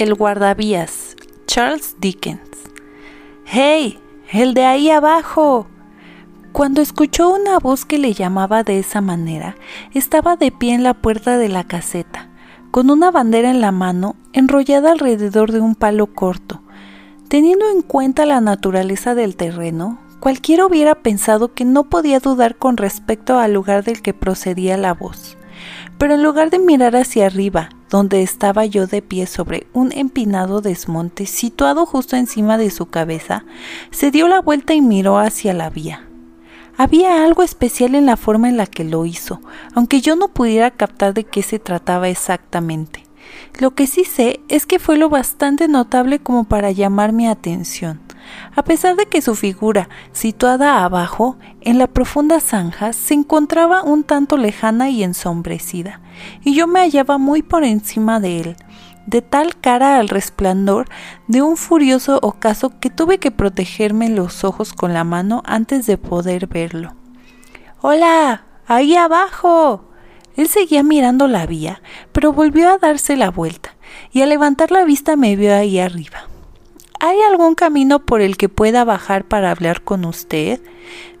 El guardavías, Charles Dickens. ¡Hey! ¡El de ahí abajo! Cuando escuchó una voz que le llamaba de esa manera, estaba de pie en la puerta de la caseta, con una bandera en la mano enrollada alrededor de un palo corto. Teniendo en cuenta la naturaleza del terreno, cualquiera hubiera pensado que no podía dudar con respecto al lugar del que procedía la voz. Pero en lugar de mirar hacia arriba, donde estaba yo de pie sobre un empinado desmonte situado justo encima de su cabeza, se dio la vuelta y miró hacia la vía. Había algo especial en la forma en la que lo hizo, aunque yo no pudiera captar de qué se trataba exactamente. Lo que sí sé es que fue lo bastante notable como para llamar mi atención. A pesar de que su figura, situada abajo, en la profunda zanja, se encontraba un tanto lejana y ensombrecida, y yo me hallaba muy por encima de él, de tal cara al resplandor de un furioso ocaso que tuve que protegerme los ojos con la mano antes de poder verlo. Hola, ahí abajo. Él seguía mirando la vía, pero volvió a darse la vuelta, y al levantar la vista me vio ahí arriba. ¿Hay algún camino por el que pueda bajar para hablar con usted?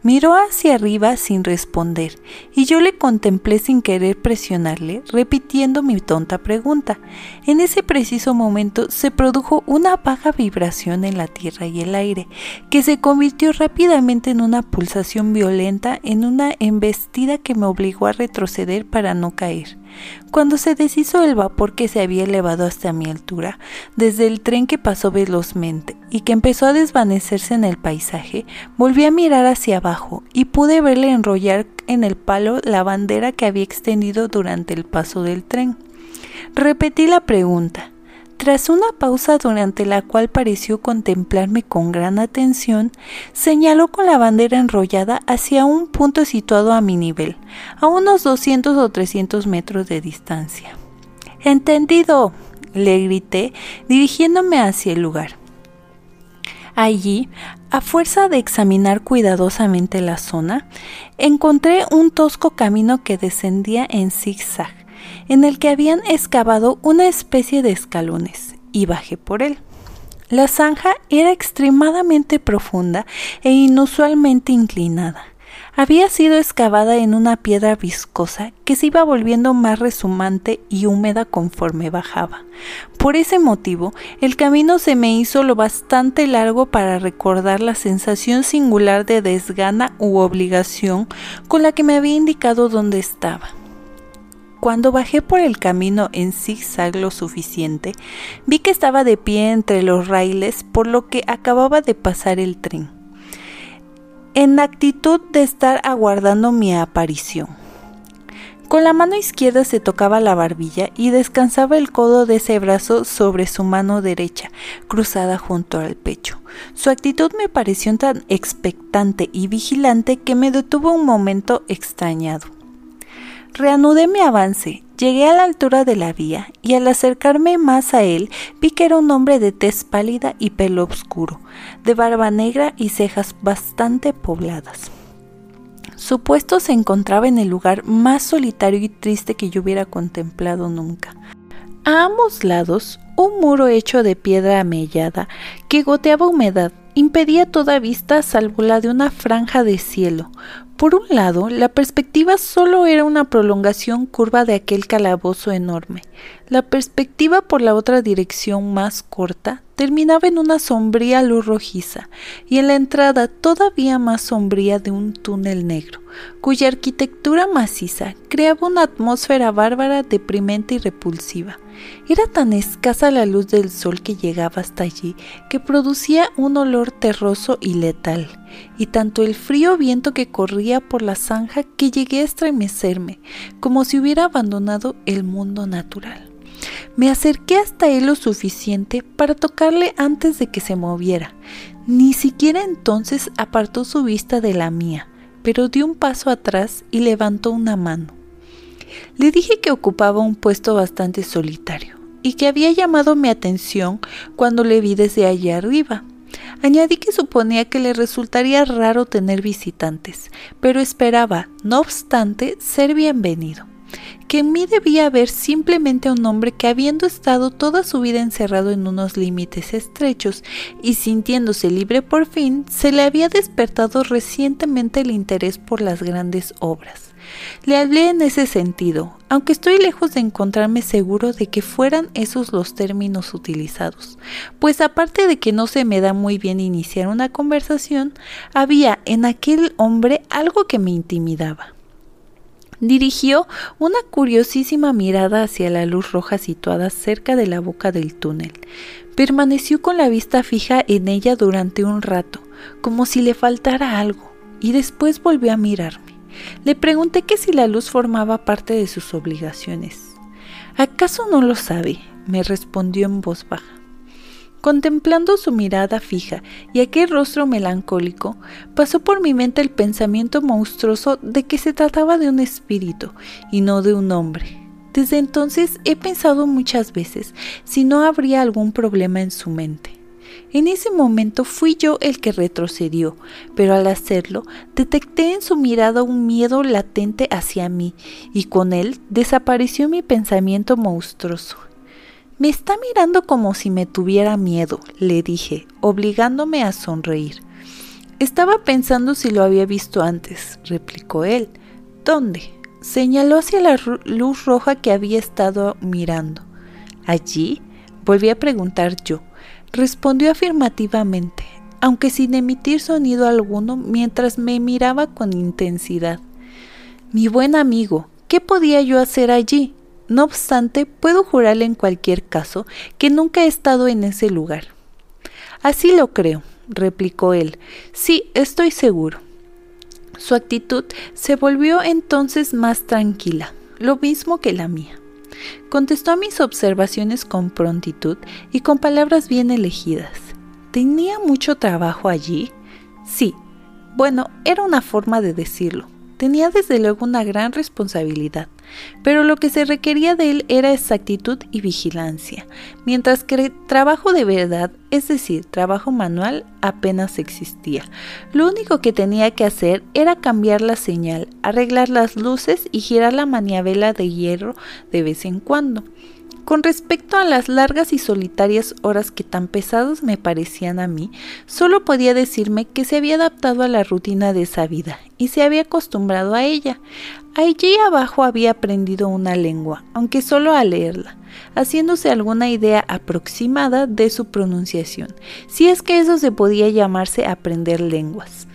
Miró hacia arriba sin responder, y yo le contemplé sin querer presionarle, repitiendo mi tonta pregunta. En ese preciso momento se produjo una vaga vibración en la tierra y el aire, que se convirtió rápidamente en una pulsación violenta, en una embestida que me obligó a retroceder para no caer. Cuando se deshizo el vapor que se había elevado hasta mi altura, desde el tren que pasó velozmente y que empezó a desvanecerse en el paisaje, volví a mirar hacia abajo y pude verle enrollar en el palo la bandera que había extendido durante el paso del tren. Repetí la pregunta. Tras una pausa durante la cual pareció contemplarme con gran atención, señaló con la bandera enrollada hacia un punto situado a mi nivel, a unos 200 o 300 metros de distancia. Entendido, le grité, dirigiéndome hacia el lugar. Allí, a fuerza de examinar cuidadosamente la zona, encontré un tosco camino que descendía en zigzag en el que habían excavado una especie de escalones, y bajé por él. La zanja era extremadamente profunda e inusualmente inclinada. Había sido excavada en una piedra viscosa que se iba volviendo más resumante y húmeda conforme bajaba. Por ese motivo, el camino se me hizo lo bastante largo para recordar la sensación singular de desgana u obligación con la que me había indicado dónde estaba. Cuando bajé por el camino en zigzag lo suficiente, vi que estaba de pie entre los raíles por lo que acababa de pasar el tren, en actitud de estar aguardando mi aparición. Con la mano izquierda se tocaba la barbilla y descansaba el codo de ese brazo sobre su mano derecha, cruzada junto al pecho. Su actitud me pareció tan expectante y vigilante que me detuvo un momento extrañado. Reanudé mi avance, llegué a la altura de la vía y al acercarme más a él vi que era un hombre de tez pálida y pelo oscuro, de barba negra y cejas bastante pobladas. Su puesto se encontraba en el lugar más solitario y triste que yo hubiera contemplado nunca. A ambos lados, un muro hecho de piedra amellada que goteaba humedad impedía toda vista salvo la de una franja de cielo, por un lado, la perspectiva solo era una prolongación curva de aquel calabozo enorme. La perspectiva por la otra dirección más corta terminaba en una sombría luz rojiza y en la entrada todavía más sombría de un túnel negro, cuya arquitectura maciza creaba una atmósfera bárbara, deprimente y repulsiva. Era tan escasa la luz del sol que llegaba hasta allí que producía un olor terroso y letal, y tanto el frío viento que corría por la zanja que llegué a estremecerme, como si hubiera abandonado el mundo natural. Me acerqué hasta él lo suficiente para tocarle antes de que se moviera. Ni siquiera entonces apartó su vista de la mía, pero dio un paso atrás y levantó una mano. Le dije que ocupaba un puesto bastante solitario y que había llamado mi atención cuando le vi desde allá arriba. Añadí que suponía que le resultaría raro tener visitantes, pero esperaba, no obstante, ser bienvenido. que en mí debía haber simplemente un hombre que habiendo estado toda su vida encerrado en unos límites estrechos y sintiéndose libre por fin, se le había despertado recientemente el interés por las grandes obras. Le hablé en ese sentido, aunque estoy lejos de encontrarme seguro de que fueran esos los términos utilizados, pues aparte de que no se me da muy bien iniciar una conversación, había en aquel hombre algo que me intimidaba. Dirigió una curiosísima mirada hacia la luz roja situada cerca de la boca del túnel. Permaneció con la vista fija en ella durante un rato, como si le faltara algo, y después volvió a mirarme. Le pregunté que si la luz formaba parte de sus obligaciones. ¿Acaso no lo sabe? me respondió en voz baja. Contemplando su mirada fija y aquel rostro melancólico, pasó por mi mente el pensamiento monstruoso de que se trataba de un espíritu y no de un hombre. Desde entonces he pensado muchas veces si no habría algún problema en su mente. En ese momento fui yo el que retrocedió, pero al hacerlo detecté en su mirada un miedo latente hacia mí, y con él desapareció mi pensamiento monstruoso. Me está mirando como si me tuviera miedo, le dije, obligándome a sonreír. Estaba pensando si lo había visto antes, replicó él. ¿Dónde? Señaló hacia la luz roja que había estado mirando. ¿Allí? Volví a preguntar yo. Respondió afirmativamente, aunque sin emitir sonido alguno mientras me miraba con intensidad. Mi buen amigo, ¿qué podía yo hacer allí? No obstante, puedo jurarle en cualquier caso que nunca he estado en ese lugar. Así lo creo, replicó él. Sí, estoy seguro. Su actitud se volvió entonces más tranquila, lo mismo que la mía. Contestó a mis observaciones con prontitud y con palabras bien elegidas. ¿Tenía mucho trabajo allí? Sí. Bueno, era una forma de decirlo. Tenía desde luego una gran responsabilidad, pero lo que se requería de él era exactitud y vigilancia, mientras que trabajo de verdad, es decir, trabajo manual, apenas existía. Lo único que tenía que hacer era cambiar la señal, arreglar las luces y girar la maniabela de hierro de vez en cuando. Con respecto a las largas y solitarias horas que tan pesadas me parecían a mí, solo podía decirme que se había adaptado a la rutina de esa vida y se había acostumbrado a ella. Allí abajo había aprendido una lengua, aunque solo a leerla, haciéndose alguna idea aproximada de su pronunciación, si es que eso se podía llamarse aprender lenguas.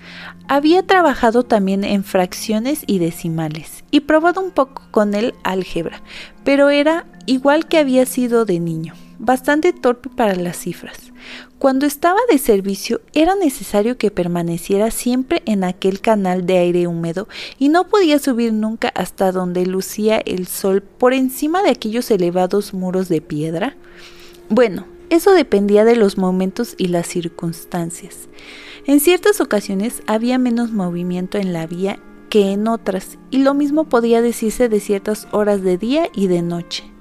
Había trabajado también en fracciones y decimales y probado un poco con el álgebra, pero era igual que había sido de niño, bastante torpe para las cifras. Cuando estaba de servicio era necesario que permaneciera siempre en aquel canal de aire húmedo y no podía subir nunca hasta donde lucía el sol por encima de aquellos elevados muros de piedra. Bueno, eso dependía de los momentos y las circunstancias. En ciertas ocasiones había menos movimiento en la vía que en otras, y lo mismo podía decirse de ciertas horas de día y de noche.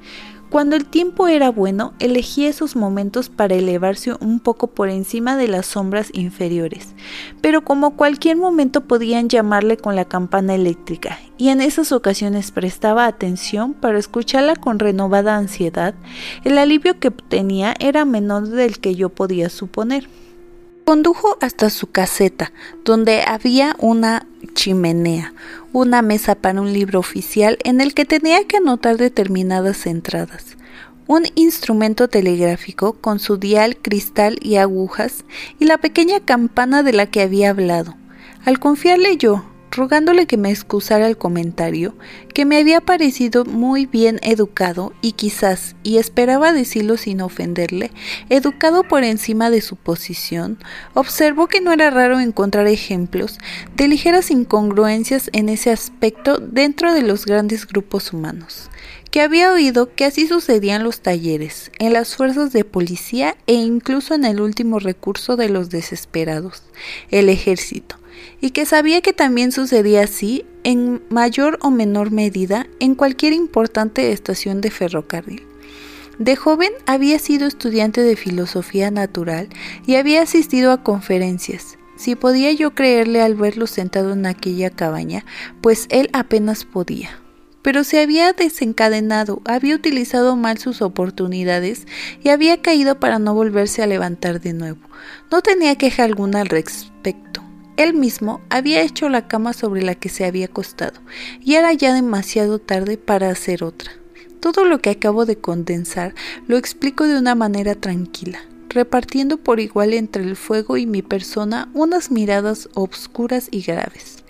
Cuando el tiempo era bueno, elegía esos momentos para elevarse un poco por encima de las sombras inferiores, pero como cualquier momento podían llamarle con la campana eléctrica, y en esas ocasiones prestaba atención para escucharla con renovada ansiedad, el alivio que obtenía era menor del que yo podía suponer. Condujo hasta su caseta, donde había una chimenea, una mesa para un libro oficial en el que tenía que anotar determinadas entradas, un instrumento telegráfico con su dial, cristal y agujas, y la pequeña campana de la que había hablado. Al confiarle yo rogándole que me excusara el comentario, que me había parecido muy bien educado y quizás, y esperaba decirlo sin ofenderle, educado por encima de su posición, observó que no era raro encontrar ejemplos de ligeras incongruencias en ese aspecto dentro de los grandes grupos humanos que había oído que así sucedían los talleres, en las fuerzas de policía e incluso en el último recurso de los desesperados, el ejército, y que sabía que también sucedía así en mayor o menor medida en cualquier importante estación de ferrocarril. De joven había sido estudiante de filosofía natural y había asistido a conferencias. Si podía yo creerle al verlo sentado en aquella cabaña, pues él apenas podía. pero se había desencadenado, había utilizado mal sus oportunidades y había caído para no volverse a levantar de nuevo. No tenía queja alguna al respecto. Él mismo había hecho la cama sobre la que se había acostado, y era ya demasiado tarde para hacer otra. Todo lo que acabo de condensar lo explico de una manera tranquila, repartiendo por igual entre el fuego y mi persona unas miradas obscuras y graves.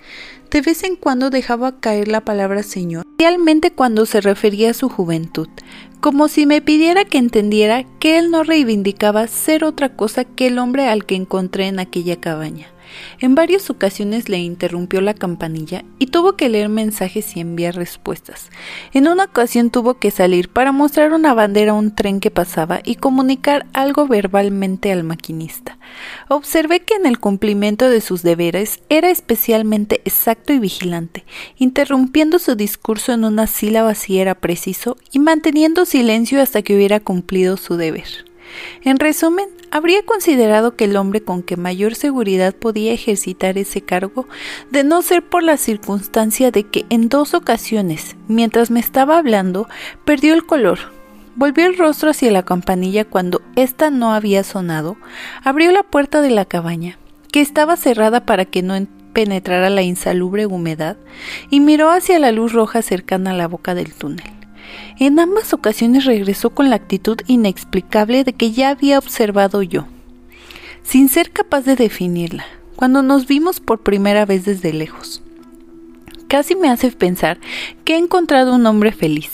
De vez en cuando dejaba caer la palabra Señor, realmente cuando se refería a su juventud, como si me pidiera que entendiera que él no reivindicaba ser otra cosa que el hombre al que encontré en aquella cabaña. En varias ocasiones le interrumpió la campanilla y tuvo que leer mensajes y enviar respuestas. En una ocasión tuvo que salir para mostrar una bandera a un tren que pasaba y comunicar algo verbalmente al maquinista. Observé que en el cumplimiento de sus deberes era especialmente exacto y vigilante, interrumpiendo su discurso en una sílaba si era preciso y manteniendo silencio hasta que hubiera cumplido su deber. En resumen, habría considerado que el hombre con que mayor seguridad podía ejercitar ese cargo, de no ser por la circunstancia de que en dos ocasiones, mientras me estaba hablando, perdió el color, volvió el rostro hacia la campanilla cuando ésta no había sonado, abrió la puerta de la cabaña, que estaba cerrada para que no penetrara la insalubre humedad, y miró hacia la luz roja cercana a la boca del túnel. En ambas ocasiones regresó con la actitud inexplicable de que ya había observado yo, sin ser capaz de definirla, cuando nos vimos por primera vez desde lejos. Casi me hace pensar que he encontrado un hombre feliz,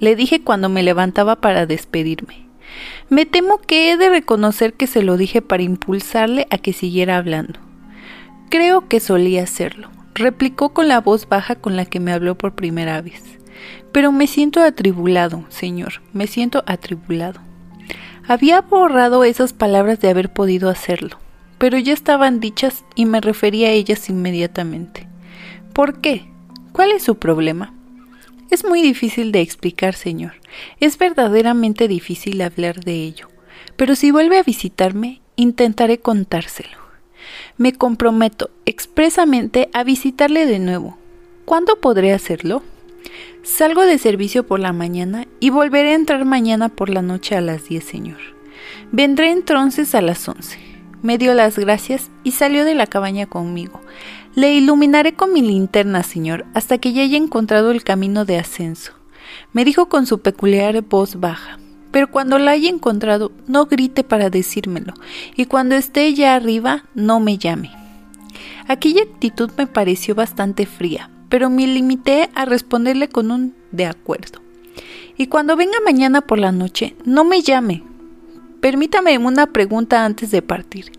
le dije cuando me levantaba para despedirme. Me temo que he de reconocer que se lo dije para impulsarle a que siguiera hablando. Creo que solía hacerlo, replicó con la voz baja con la que me habló por primera vez. Pero me siento atribulado, Señor, me siento atribulado. Había borrado esas palabras de haber podido hacerlo, pero ya estaban dichas y me refería a ellas inmediatamente. ¿Por qué? ¿Cuál es su problema? Es muy difícil de explicar, Señor. Es verdaderamente difícil hablar de ello. Pero si vuelve a visitarme, intentaré contárselo. Me comprometo expresamente a visitarle de nuevo. ¿Cuándo podré hacerlo? Salgo de servicio por la mañana y volveré a entrar mañana por la noche a las 10, señor. Vendré entonces a las 11. Me dio las gracias y salió de la cabaña conmigo. Le iluminaré con mi linterna, señor, hasta que ya haya encontrado el camino de ascenso. Me dijo con su peculiar voz baja. Pero cuando la haya encontrado, no grite para decírmelo, y cuando esté ya arriba, no me llame. Aquella actitud me pareció bastante fría, pero me limité a responderle con un de acuerdo. Y cuando venga mañana por la noche, no me llame. Permítame una pregunta antes de partir.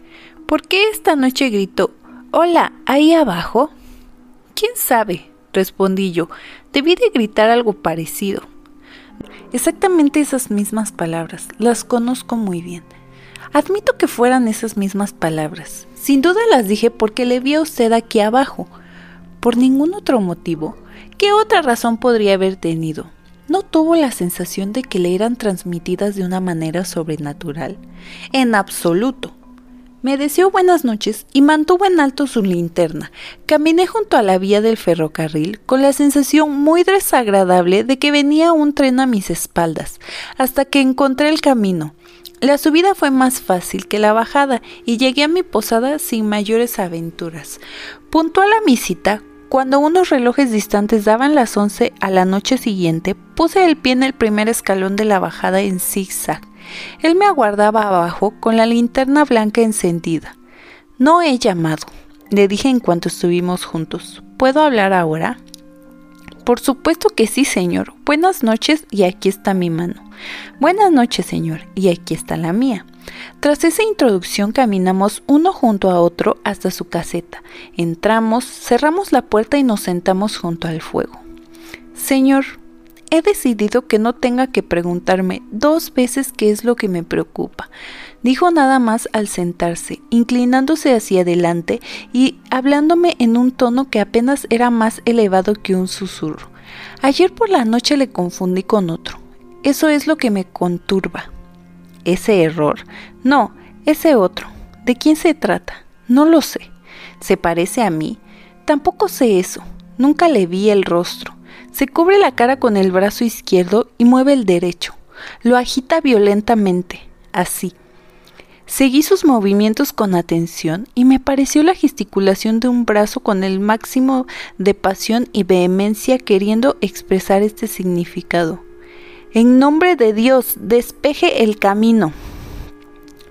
¿Por qué esta noche gritó, Hola, ahí abajo? ¿Quién sabe? respondí yo. Debí de gritar algo parecido. Exactamente esas mismas palabras, las conozco muy bien. Admito que fueran esas mismas palabras. Sin duda las dije porque le vi a usted aquí abajo por ningún otro motivo. ¿Qué otra razón podría haber tenido? ¿No tuvo la sensación de que le eran transmitidas de una manera sobrenatural? En absoluto. Me deseó buenas noches y mantuvo en alto su linterna. Caminé junto a la vía del ferrocarril con la sensación muy desagradable de que venía un tren a mis espaldas, hasta que encontré el camino. La subida fue más fácil que la bajada y llegué a mi posada sin mayores aventuras. Puntual a mi cita, cuando unos relojes distantes daban las once a la noche siguiente, puse el pie en el primer escalón de la bajada en zigzag. Él me aguardaba abajo con la linterna blanca encendida. No he llamado, le dije en cuanto estuvimos juntos. ¿Puedo hablar ahora? Por supuesto que sí, señor. Buenas noches y aquí está mi mano. Buenas noches, señor, y aquí está la mía. Tras esa introducción caminamos uno junto a otro hasta su caseta. Entramos, cerramos la puerta y nos sentamos junto al fuego. Señor, he decidido que no tenga que preguntarme dos veces qué es lo que me preocupa. Dijo nada más al sentarse, inclinándose hacia adelante y hablándome en un tono que apenas era más elevado que un susurro. Ayer por la noche le confundí con otro. Eso es lo que me conturba ese error. No, ese otro. ¿De quién se trata? No lo sé. ¿Se parece a mí? Tampoco sé eso. Nunca le vi el rostro. Se cubre la cara con el brazo izquierdo y mueve el derecho. Lo agita violentamente, así. Seguí sus movimientos con atención y me pareció la gesticulación de un brazo con el máximo de pasión y vehemencia queriendo expresar este significado. En nombre de Dios, despeje el camino.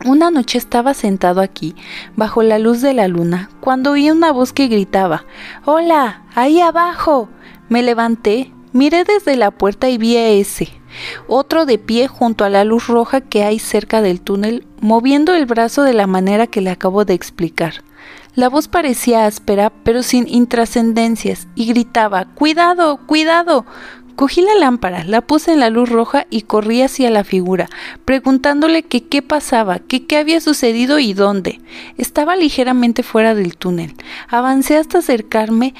Una noche estaba sentado aquí, bajo la luz de la luna, cuando oí una voz que gritaba Hola, ahí abajo. Me levanté, miré desde la puerta y vi a ese, otro de pie junto a la luz roja que hay cerca del túnel, moviendo el brazo de la manera que le acabo de explicar. La voz parecía áspera, pero sin intrascendencias, y gritaba Cuidado, cuidado. Cogí la lámpara, la puse en la luz roja y corrí hacia la figura, preguntándole que qué pasaba, que qué había sucedido y dónde. Estaba ligeramente fuera del túnel. Avancé hasta acercarme,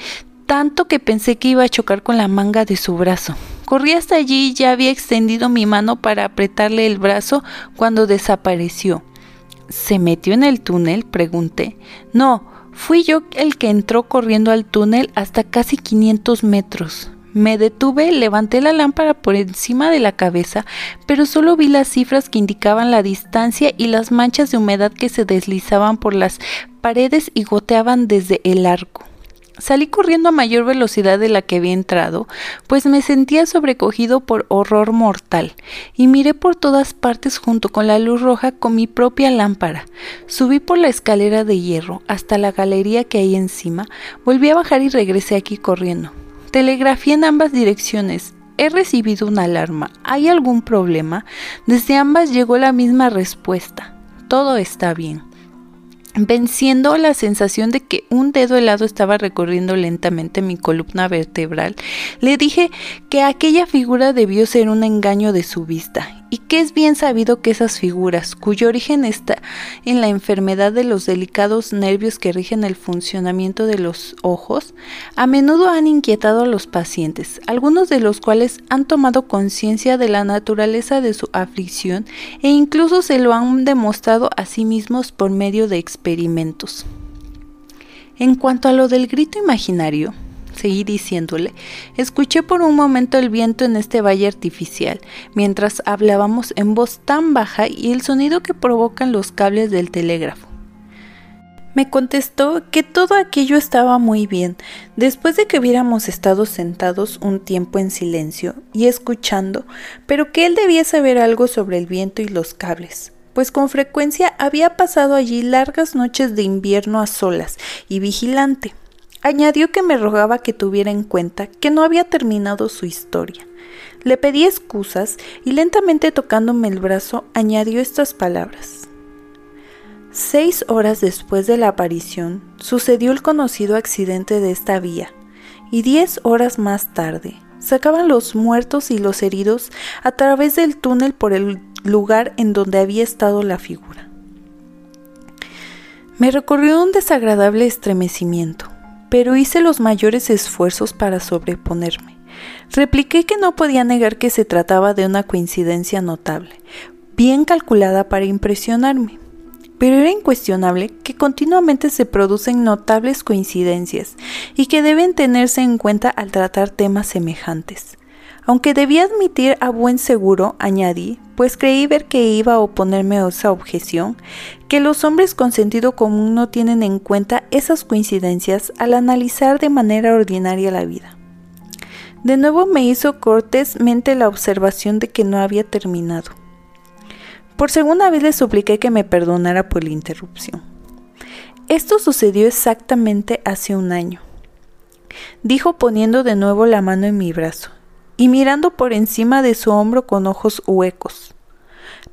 tanto que pensé que iba a chocar con la manga de su brazo. Corrí hasta allí y ya había extendido mi mano para apretarle el brazo cuando desapareció. ¿Se metió en el túnel? pregunté. No, fui yo el que entró corriendo al túnel hasta casi 500 metros. Me detuve, levanté la lámpara por encima de la cabeza, pero solo vi las cifras que indicaban la distancia y las manchas de humedad que se deslizaban por las paredes y goteaban desde el arco. Salí corriendo a mayor velocidad de la que había entrado, pues me sentía sobrecogido por horror mortal, y miré por todas partes junto con la luz roja con mi propia lámpara. Subí por la escalera de hierro hasta la galería que hay encima, volví a bajar y regresé aquí corriendo. Telegrafía en ambas direcciones. He recibido una alarma. ¿Hay algún problema? Desde ambas llegó la misma respuesta. Todo está bien venciendo la sensación de que un dedo helado estaba recorriendo lentamente mi columna vertebral, le dije que aquella figura debió ser un engaño de su vista y que es bien sabido que esas figuras, cuyo origen está en la enfermedad de los delicados nervios que rigen el funcionamiento de los ojos, a menudo han inquietado a los pacientes, algunos de los cuales han tomado conciencia de la naturaleza de su aflicción e incluso se lo han demostrado a sí mismos por medio de experimentos. En cuanto a lo del grito imaginario, seguí diciéndole, escuché por un momento el viento en este valle artificial, mientras hablábamos en voz tan baja y el sonido que provocan los cables del telégrafo. Me contestó que todo aquello estaba muy bien, después de que hubiéramos estado sentados un tiempo en silencio y escuchando, pero que él debía saber algo sobre el viento y los cables, pues con frecuencia había pasado allí largas noches de invierno a solas y vigilante. Añadió que me rogaba que tuviera en cuenta que no había terminado su historia. Le pedí excusas y lentamente tocándome el brazo añadió estas palabras. Seis horas después de la aparición sucedió el conocido accidente de esta vía y diez horas más tarde sacaban los muertos y los heridos a través del túnel por el lugar en donde había estado la figura. Me recorrió un desagradable estremecimiento pero hice los mayores esfuerzos para sobreponerme. Repliqué que no podía negar que se trataba de una coincidencia notable, bien calculada para impresionarme. Pero era incuestionable que continuamente se producen notables coincidencias y que deben tenerse en cuenta al tratar temas semejantes. Aunque debía admitir a buen seguro, añadí, pues creí ver que iba a oponerme a esa objeción, que los hombres con sentido común no tienen en cuenta esas coincidencias al analizar de manera ordinaria la vida. De nuevo me hizo cortésmente la observación de que no había terminado. Por segunda vez le supliqué que me perdonara por la interrupción. Esto sucedió exactamente hace un año, dijo poniendo de nuevo la mano en mi brazo y mirando por encima de su hombro con ojos huecos.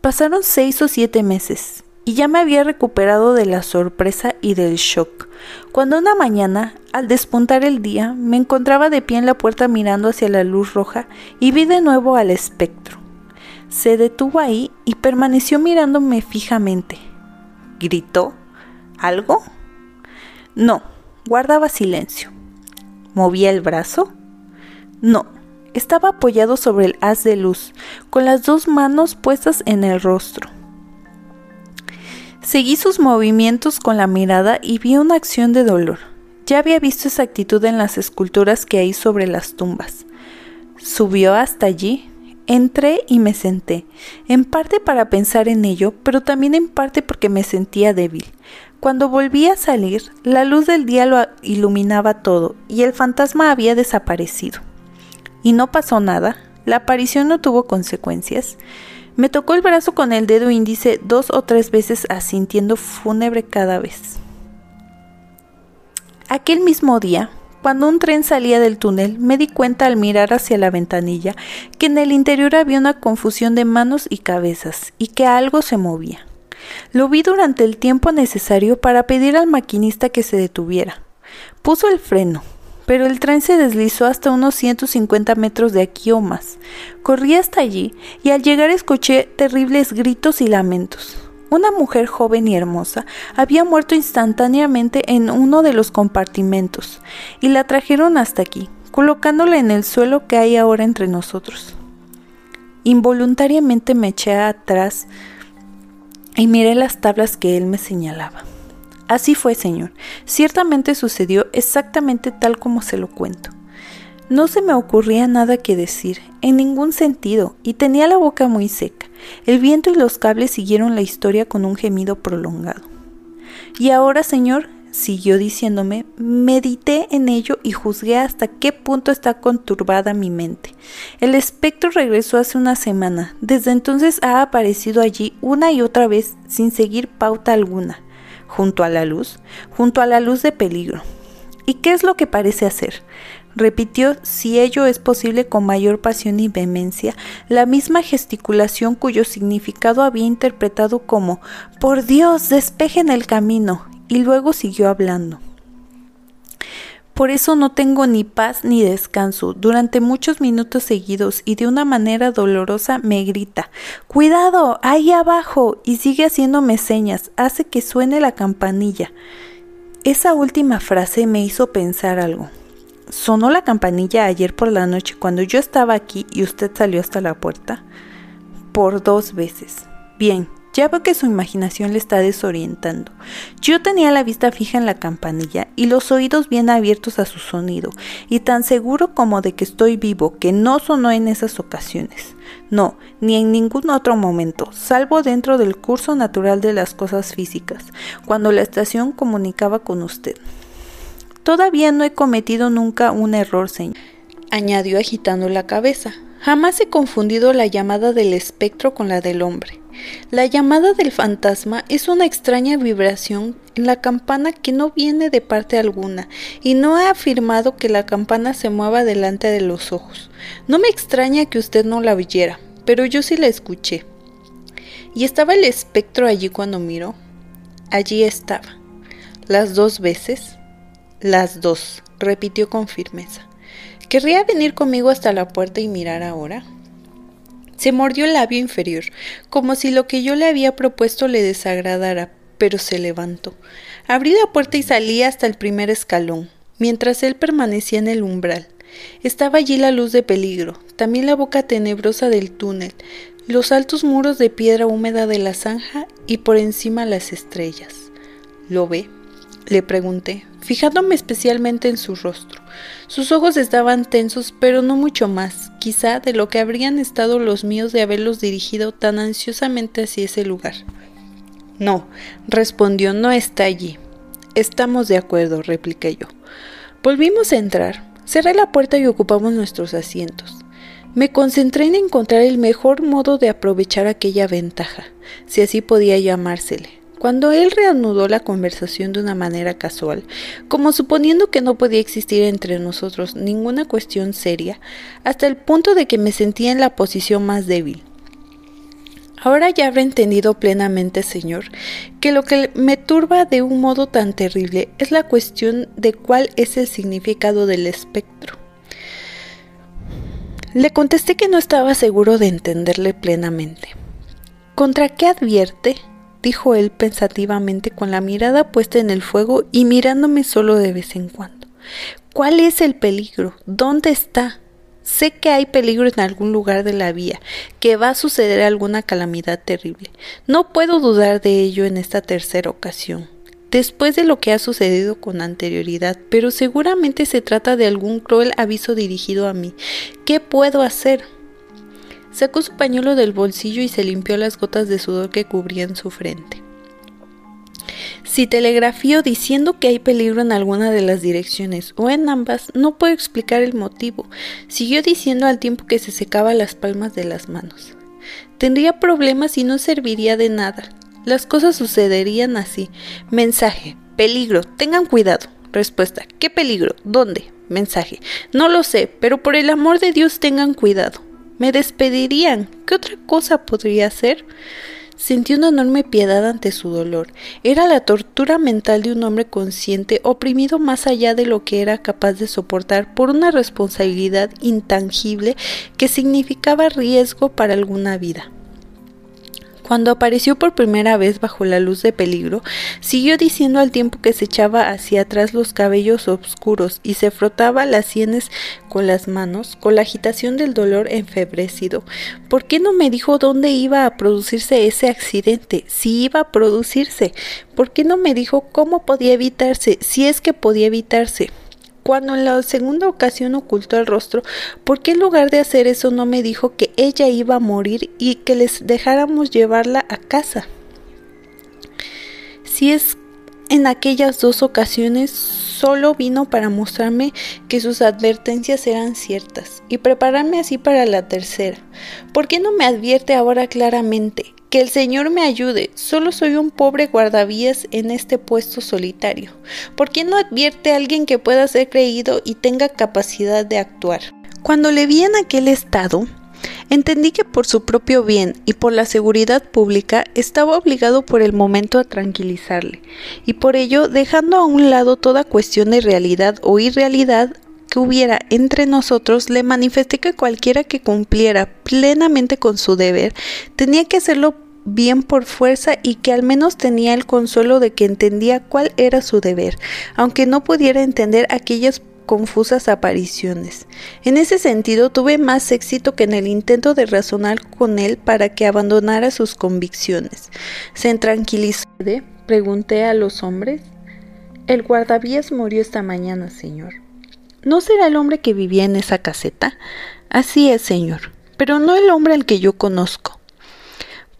Pasaron seis o siete meses y ya me había recuperado de la sorpresa y del shock, cuando una mañana, al despuntar el día, me encontraba de pie en la puerta mirando hacia la luz roja y vi de nuevo al espectro. Se detuvo ahí y permaneció mirándome fijamente. ¿Gritó? ¿Algo? No, guardaba silencio. ¿Movía el brazo? No, estaba apoyado sobre el haz de luz, con las dos manos puestas en el rostro. Seguí sus movimientos con la mirada y vi una acción de dolor. Ya había visto esa actitud en las esculturas que hay sobre las tumbas. Subió hasta allí. Entré y me senté, en parte para pensar en ello, pero también en parte porque me sentía débil. Cuando volví a salir, la luz del día lo iluminaba todo y el fantasma había desaparecido. Y no pasó nada, la aparición no tuvo consecuencias. Me tocó el brazo con el dedo índice dos o tres veces asintiendo fúnebre cada vez. Aquel mismo día, cuando un tren salía del túnel, me di cuenta al mirar hacia la ventanilla que en el interior había una confusión de manos y cabezas y que algo se movía. Lo vi durante el tiempo necesario para pedir al maquinista que se detuviera. Puso el freno, pero el tren se deslizó hasta unos 150 metros de aquí o más. Corrí hasta allí y al llegar escuché terribles gritos y lamentos. Una mujer joven y hermosa había muerto instantáneamente en uno de los compartimentos y la trajeron hasta aquí, colocándola en el suelo que hay ahora entre nosotros. Involuntariamente me eché atrás y miré las tablas que él me señalaba. Así fue, señor. Ciertamente sucedió exactamente tal como se lo cuento. No se me ocurría nada que decir, en ningún sentido, y tenía la boca muy seca. El viento y los cables siguieron la historia con un gemido prolongado. Y ahora, señor, siguió diciéndome, medité en ello y juzgué hasta qué punto está conturbada mi mente. El espectro regresó hace una semana. Desde entonces ha aparecido allí una y otra vez sin seguir pauta alguna, junto a la luz, junto a la luz de peligro. ¿Y qué es lo que parece hacer? Repitió, si ello es posible con mayor pasión y vehemencia, la misma gesticulación cuyo significado había interpretado como Por Dios, despejen el camino, y luego siguió hablando. Por eso no tengo ni paz ni descanso. Durante muchos minutos seguidos y de una manera dolorosa me grita Cuidado, ahí abajo. y sigue haciéndome señas, hace que suene la campanilla. Esa última frase me hizo pensar algo. ¿Sonó la campanilla ayer por la noche cuando yo estaba aquí y usted salió hasta la puerta? Por dos veces. Bien, ya veo que su imaginación le está desorientando. Yo tenía la vista fija en la campanilla y los oídos bien abiertos a su sonido, y tan seguro como de que estoy vivo que no sonó en esas ocasiones. No, ni en ningún otro momento, salvo dentro del curso natural de las cosas físicas, cuando la estación comunicaba con usted. Todavía no he cometido nunca un error, señor, añadió agitando la cabeza. Jamás he confundido la llamada del espectro con la del hombre. La llamada del fantasma es una extraña vibración en la campana que no viene de parte alguna, y no he afirmado que la campana se mueva delante de los ojos. No me extraña que usted no la oyera, pero yo sí la escuché. ¿Y estaba el espectro allí cuando miró? Allí estaba. Las dos veces. Las dos, repitió con firmeza. ¿Querría venir conmigo hasta la puerta y mirar ahora? Se mordió el labio inferior, como si lo que yo le había propuesto le desagradara, pero se levantó. Abrí la puerta y salí hasta el primer escalón, mientras él permanecía en el umbral. Estaba allí la luz de peligro, también la boca tenebrosa del túnel, los altos muros de piedra húmeda de la zanja y por encima las estrellas. ¿Lo ve? Le pregunté, fijándome especialmente en su rostro. Sus ojos estaban tensos, pero no mucho más, quizá de lo que habrían estado los míos de haberlos dirigido tan ansiosamente hacia ese lugar. No, respondió, no está allí. Estamos de acuerdo, repliqué yo. Volvimos a entrar. Cerré la puerta y ocupamos nuestros asientos. Me concentré en encontrar el mejor modo de aprovechar aquella ventaja, si así podía llamársele. Cuando él reanudó la conversación de una manera casual, como suponiendo que no podía existir entre nosotros ninguna cuestión seria, hasta el punto de que me sentía en la posición más débil. Ahora ya habré entendido plenamente, Señor, que lo que me turba de un modo tan terrible es la cuestión de cuál es el significado del espectro. Le contesté que no estaba seguro de entenderle plenamente. ¿Contra qué advierte? Dijo él pensativamente con la mirada puesta en el fuego y mirándome solo de vez en cuando. ¿Cuál es el peligro? ¿Dónde está? Sé que hay peligro en algún lugar de la vía, que va a suceder alguna calamidad terrible. No puedo dudar de ello en esta tercera ocasión. después de lo que ha sucedido con anterioridad, pero seguramente se trata de algún cruel aviso dirigido a mí. ¿Qué puedo hacer? Sacó su pañuelo del bolsillo y se limpió las gotas de sudor que cubrían su frente. Si telegrafío diciendo que hay peligro en alguna de las direcciones o en ambas, no puedo explicar el motivo. Siguió diciendo al tiempo que se secaba las palmas de las manos. Tendría problemas y no serviría de nada. Las cosas sucederían así. Mensaje. Peligro. Tengan cuidado. Respuesta. ¿Qué peligro? ¿Dónde? Mensaje. No lo sé, pero por el amor de Dios tengan cuidado. Me despedirían. ¿Qué otra cosa podría hacer? Sentí una enorme piedad ante su dolor. Era la tortura mental de un hombre consciente, oprimido más allá de lo que era capaz de soportar por una responsabilidad intangible que significaba riesgo para alguna vida. Cuando apareció por primera vez bajo la luz de peligro, siguió diciendo al tiempo que se echaba hacia atrás los cabellos oscuros y se frotaba las sienes con las manos, con la agitación del dolor enfebrecido. ¿Por qué no me dijo dónde iba a producirse ese accidente? Si iba a producirse. ¿Por qué no me dijo cómo podía evitarse? Si es que podía evitarse. Cuando en la segunda ocasión ocultó el rostro, ¿por qué en lugar de hacer eso no me dijo que ella iba a morir y que les dejáramos llevarla a casa? Si es en aquellas dos ocasiones solo vino para mostrarme que sus advertencias eran ciertas y prepararme así para la tercera. ¿Por qué no me advierte ahora claramente? Que el Señor me ayude, solo soy un pobre guardavías en este puesto solitario. ¿Por qué no advierte a alguien que pueda ser creído y tenga capacidad de actuar? Cuando le vi en aquel estado, entendí que por su propio bien y por la seguridad pública estaba obligado por el momento a tranquilizarle, y por ello, dejando a un lado toda cuestión de realidad o irrealidad, que hubiera entre nosotros, le manifesté que cualquiera que cumpliera plenamente con su deber tenía que hacerlo bien por fuerza y que al menos tenía el consuelo de que entendía cuál era su deber, aunque no pudiera entender aquellas confusas apariciones. En ese sentido tuve más éxito que en el intento de razonar con él para que abandonara sus convicciones. ¿Se tranquilizó? Pregunté a los hombres. El guardavías murió esta mañana, señor. ¿No será el hombre que vivía en esa caseta? Así es, señor, pero no el hombre al que yo conozco.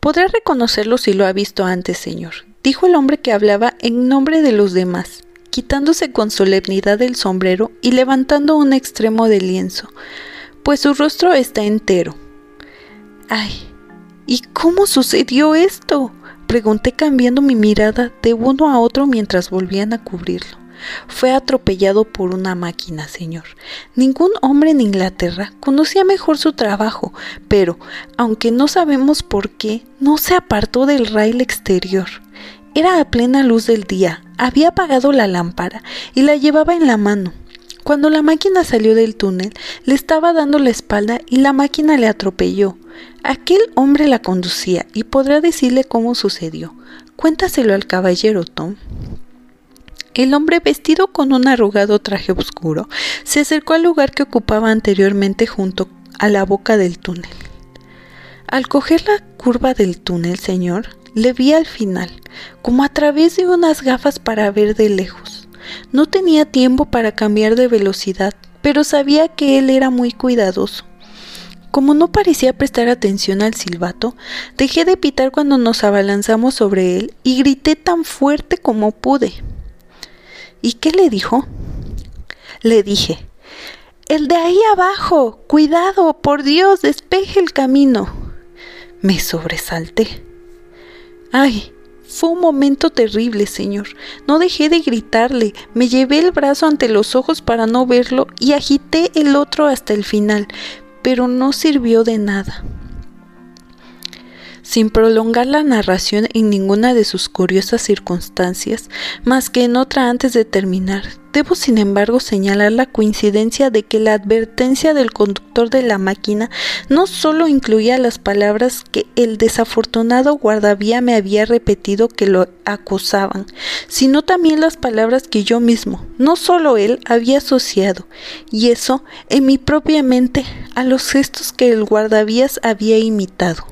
Podré reconocerlo si lo ha visto antes, señor, dijo el hombre que hablaba en nombre de los demás, quitándose con solemnidad el sombrero y levantando un extremo del lienzo, pues su rostro está entero. Ay, ¿y cómo sucedió esto? pregunté cambiando mi mirada de uno a otro mientras volvían a cubrirlo. Fue atropellado por una máquina, señor. Ningún hombre en Inglaterra conocía mejor su trabajo, pero, aunque no sabemos por qué, no se apartó del rail exterior. Era a plena luz del día, había apagado la lámpara y la llevaba en la mano. Cuando la máquina salió del túnel, le estaba dando la espalda y la máquina le atropelló. Aquel hombre la conducía y podrá decirle cómo sucedió. Cuéntaselo al caballero, Tom. El hombre, vestido con un arrugado traje oscuro, se acercó al lugar que ocupaba anteriormente junto a la boca del túnel. Al coger la curva del túnel, señor, le vi al final, como a través de unas gafas para ver de lejos. No tenía tiempo para cambiar de velocidad, pero sabía que él era muy cuidadoso. Como no parecía prestar atención al silbato, dejé de pitar cuando nos abalanzamos sobre él y grité tan fuerte como pude. ¿Y qué le dijo? Le dije, el de ahí abajo, cuidado, por Dios, despeje el camino. Me sobresalté. Ay, fue un momento terrible, señor. No dejé de gritarle, me llevé el brazo ante los ojos para no verlo y agité el otro hasta el final, pero no sirvió de nada. Sin prolongar la narración en ninguna de sus curiosas circunstancias, más que en otra antes de terminar, Debo, sin embargo, señalar la coincidencia de que la advertencia del conductor de la máquina no solo incluía las palabras que el desafortunado guardavía me había repetido que lo acusaban, sino también las palabras que yo mismo, no solo él, había asociado, y eso en mi propia mente, a los gestos que el guardavías había imitado.